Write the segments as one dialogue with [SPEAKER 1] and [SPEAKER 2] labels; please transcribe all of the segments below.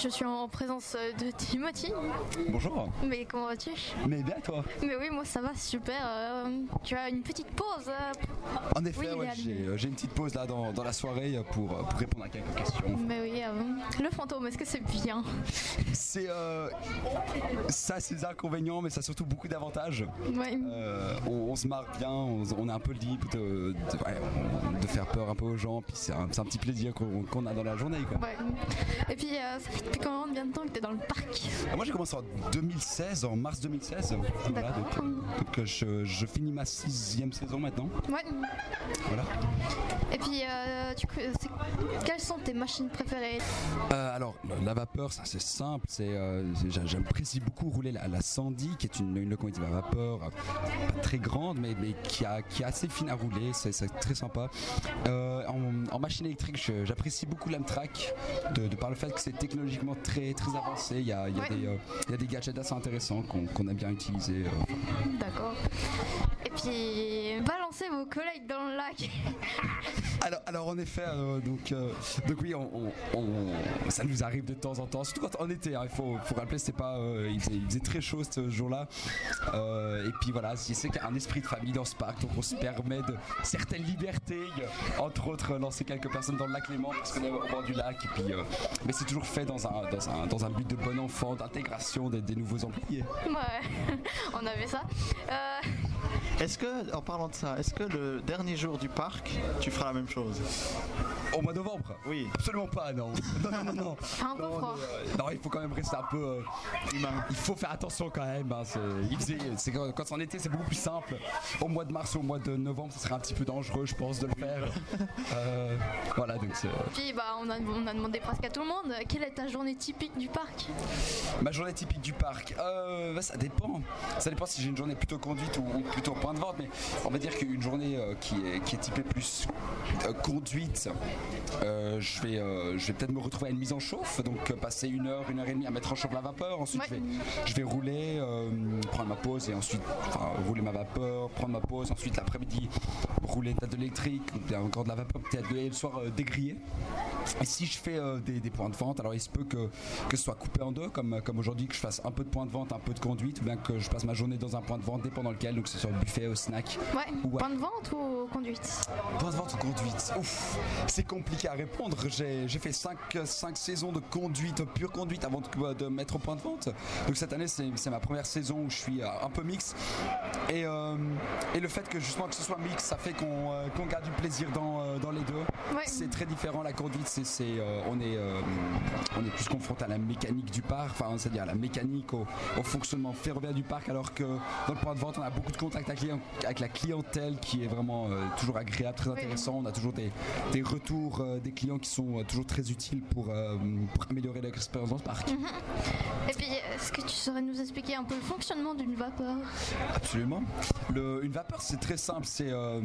[SPEAKER 1] je suis en présence de Timothy.
[SPEAKER 2] Bonjour.
[SPEAKER 1] Mais comment vas-tu?
[SPEAKER 2] Mais bien toi?
[SPEAKER 1] Mais oui, moi ça va super. Euh, tu as une petite pause. euh,
[SPEAKER 2] En effet,
[SPEAKER 1] Oui,
[SPEAKER 2] ouais, j'ai euh, une petite pause là dans, dans la soirée euh, pour, euh, pour répondre à quelques questions.
[SPEAKER 1] Mais oui, euh, le fantôme, est-ce que c'est bien?
[SPEAKER 2] C'est euh, ça ses inconvénients, mais ça a surtout beaucoup d'avantages.
[SPEAKER 1] Ouais.
[SPEAKER 2] Euh, on, on se marre bien, on, on est un peu libre de, de, ouais, de faire peur un peu aux gens, puis c'est un, petit plaisir qu'on a dans la journée. Quoi.
[SPEAKER 1] Ouais. Et puis, euh, ça fait depuis combien de temps que tu es dans le parc
[SPEAKER 2] Ah, Moi j'ai commencé en 2016, en mars 2016. Voilà,
[SPEAKER 1] D'accord.
[SPEAKER 2] donc, euh, donc, euh, je, je finis ma sixième saison maintenant.
[SPEAKER 1] Ouais.
[SPEAKER 2] Voilà.
[SPEAKER 1] Et puis, euh, tu, quelles sont tes machines préférées?
[SPEAKER 2] Euh, alors, la vapeur, ça, c'est simple. C'est, euh, j'apprécie beaucoup rouler la, la Sandy, qui est une, une locomotive à vapeur, pas très grande, mais, mais qui, a, qui est assez fine à rouler. C'est, très sympa. En, en machine électrique, j'apprécie beaucoup l'Amtrak, de, de par le fait que c'est technologiquement très, très avancé. Il y a, il y a
[SPEAKER 1] Ouais.
[SPEAKER 2] des, il y a des gadgets assez intéressants qu'on, qu'on a bien utilisés. euh.
[SPEAKER 1] D'accord. Et puis, vos collègues dans le lac.
[SPEAKER 2] Alors, alors en effet, euh, donc, euh, donc oui, on, on- on- ça nous arrive de temps en temps, surtout quand en été. hein, il faut, faut rappeler, c'est pas, euh, il, faisait, il faisait très chaud ce jour-là. Euh, et puis voilà, sais qu'il y a un esprit de famille dans ce parc, donc on se permet de certaines libertés, entre autres lancer quelques personnes dans le lac Léman parce qu'on est au bord du lac. Et puis, mais c'est toujours fait dans un, dans un, dans un but de bon enfant, d'intégration des, des nouveaux employés.
[SPEAKER 1] Ouais, on avait ça.
[SPEAKER 3] Est-ce que, en parlant de ça, est-ce que le dernier jour du parc, tu feras la même chose?
[SPEAKER 2] Au mois de novembre
[SPEAKER 3] Oui.
[SPEAKER 2] Absolument pas, non. Non, non, non, non.
[SPEAKER 1] un peu
[SPEAKER 2] Non,
[SPEAKER 1] froid.
[SPEAKER 2] mais, euh, non, il faut quand même rester un peu euh,
[SPEAKER 3] Humain.
[SPEAKER 2] Il faut faire attention quand même. hein, c'est- il faisait- c'est quand, c'est en été, c'est beaucoup plus simple. Au mois de mars ou au mois de novembre, ce serait un petit peu dangereux, je pense, de le faire. Euh, voilà, donc c'est-
[SPEAKER 1] Puis, bah, on a, on a demandé presque à tout le monde quelle est ta journée typique du parc?
[SPEAKER 2] Ma journée typique du parc. Euh, bah, ça dépend. Ça dépend si j'ai une journée plutôt conduite ou, ou plutôt point de vente. Mais on va dire qu'une journée euh, qui, est, qui est typée plus euh, conduite, euh, je vais, euh, je vais peut-être me retrouver à une mise en chauffe. Donc euh, passer une heure, une heure et demie à mettre en chauffe la vapeur. Ensuite,
[SPEAKER 1] Ouais.
[SPEAKER 2] je, vais, je vais rouler, prendre ma pause et ensuite enfin, rouler ma vapeur, prendre ma pause. Ensuite, l'après-midi, rouler peut-être de l'électrique, ou bien encore de la vapeur, peut-être et le soir euh, dégriller. Et si je fais euh, des, des points de vente, alors il se peut que, que ce soit coupé en deux, comme, comme aujourd'hui, que je fasse un peu de points de vente, un peu de conduite, ou bien que je passe ma journée dans un point de vente dépendant lequel, donc c'est sur le buffet, au snack.
[SPEAKER 1] Ouais, point de vente ou conduite
[SPEAKER 2] Point de vente ou conduite Ouf, c'est compliqué à répondre. J'ai fait 5 saisons de conduite, pure conduite, avant de, de mettre au point de vente. Donc cette année, c'est ma première saison où je suis euh, un peu mix. Et, euh, et le fait que justement que ce soit mix, ça fait qu'on euh, qu'on garde du plaisir dans, euh, dans les deux.
[SPEAKER 1] Ouais.
[SPEAKER 2] C'est très différent. La conduite, c'est euh, on est on est plus confronté à la mécanique du parc, enfin c'est-à-dire à la mécanique, au, au fonctionnement ferroviaire du parc, alors que dans le point de vente, on a beaucoup de contacts avec, la clientèle qui est vraiment toujours agréable, très intéressant. On a toujours des, des retours des clients qui sont toujours très utiles pour, pour améliorer leur expérience dans le parc.
[SPEAKER 1] Et puis, est-ce que tu saurais nous expliquer un peu le fonctionnement d'une vapeur?
[SPEAKER 2] Absolument. Le- une vapeur, c'est très simple. C'est, euh,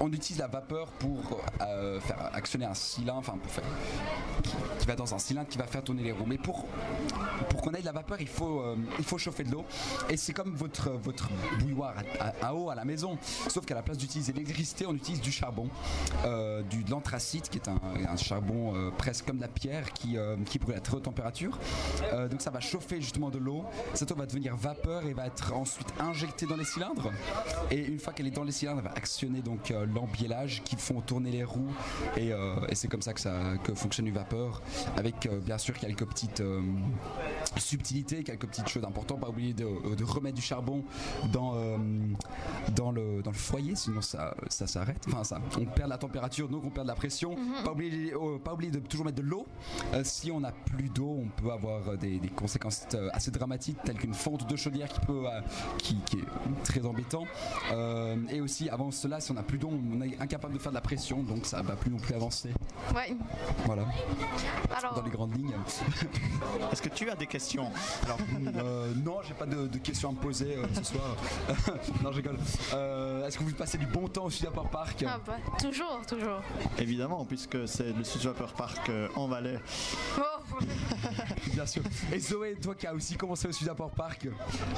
[SPEAKER 2] on utilise la vapeur pour euh, faire actionner un cylindre, enfin pour faire qui, va dans un cylindre qui va faire tourner les roues. Mais pour pour qu'on ait de la vapeur, il faut euh, il faut chauffer de l'eau. Et c'est comme votre votre bouilloire à, eau à la maison, sauf qu'à la place d'utiliser l'électricité, on utilise du charbon, euh, du de l'anthracite, qui est un, charbon euh, presque comme de la pierre qui qui brûle à très haute température. Donc ça va chauffer justement de l'eau. Cette eau va devenir vapeur et va être ensuite injectée dans les cylindres. Et une fois qu'elle est dans les cylindres, elle va actionner donc l'embiellage qui font tourner les roues. Et, et c'est comme ça que, ça que fonctionne une vapeur. Avec euh, bien sûr quelques petites euh, subtilités, quelques petites choses importantes. Pas oublier de, de remettre du charbon dans, euh, dans, le, dans le foyer, sinon ça, ça s'arrête. Enfin, ça, on perd la température, donc on perd de la pression. Pas oublier, euh, pas oublier de toujours mettre de l'eau. Euh, si on n'a plus d'eau, on peut avoir euh, des, des conséquences euh, assez dramatiques, telles qu'une fonte de chaudière qui peut, euh, qui, qui est très embêtant. Euh, et aussi, avant cela, si on n'a plus d'eau, on est incapable de faire de la pression, donc ça va plus non plus avancer.
[SPEAKER 1] Ouais.
[SPEAKER 2] Voilà,
[SPEAKER 1] Alors,
[SPEAKER 2] dans les grandes lignes.
[SPEAKER 3] Est-ce que tu as des questions
[SPEAKER 2] Alors, euh, non, j'ai pas de, de questions à me poser euh, ce soir. non, je rigole. Euh, Est-ce que vous passez du bon temps au Sudaport Park
[SPEAKER 1] ah bah, toujours, toujours.
[SPEAKER 3] Évidemment, puisque c'est le Sud Vapeur Park euh, en Valais.
[SPEAKER 1] Oh,
[SPEAKER 2] Bien sûr. Et Zoé, toi qui as aussi commencé au Sudaport Park,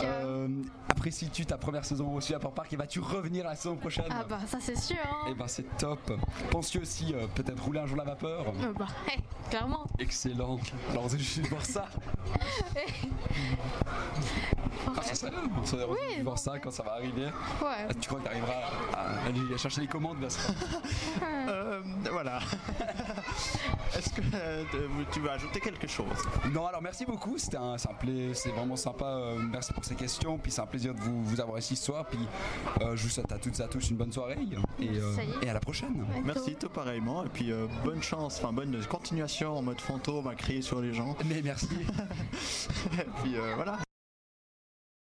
[SPEAKER 2] euh, apprécies-tu ta première saison au Sudaport Park et vas-tu revenir la saison prochaine
[SPEAKER 1] Ah bah ça c'est sûr. Hein.
[SPEAKER 2] Eh ben c'est top. Penses-tu aussi euh, peut-être rouler un jour la vapeur
[SPEAKER 1] Euh, bah, hey, clairement.
[SPEAKER 2] Excellent. Alors on est juste voir ça. Ça serait. On serait heureux de voir ça quand ça va arriver.
[SPEAKER 1] Ouais.
[SPEAKER 2] Ah, Tu crois que tu arriveras à, aller chercher les commandes bien sûr.
[SPEAKER 3] Euh, voilà. Est-ce que euh, tu veux ajouter quelque chose?
[SPEAKER 2] Non, alors merci beaucoup. C'était un, c'est vraiment sympa. euh, merci pour ces questions. Puis c'est un plaisir de vous, vous avoir ici ce soir. Puis euh, je vous souhaite à toutes et à tous une bonne soirée et, euh,
[SPEAKER 1] Ça
[SPEAKER 2] et à la prochaine.
[SPEAKER 3] Merci, tout pareillement. Et puis euh, bonne chance, enfin bonne continuation en mode fantôme à crier sur les gens.
[SPEAKER 2] Mais merci.
[SPEAKER 3] Et puis euh, voilà.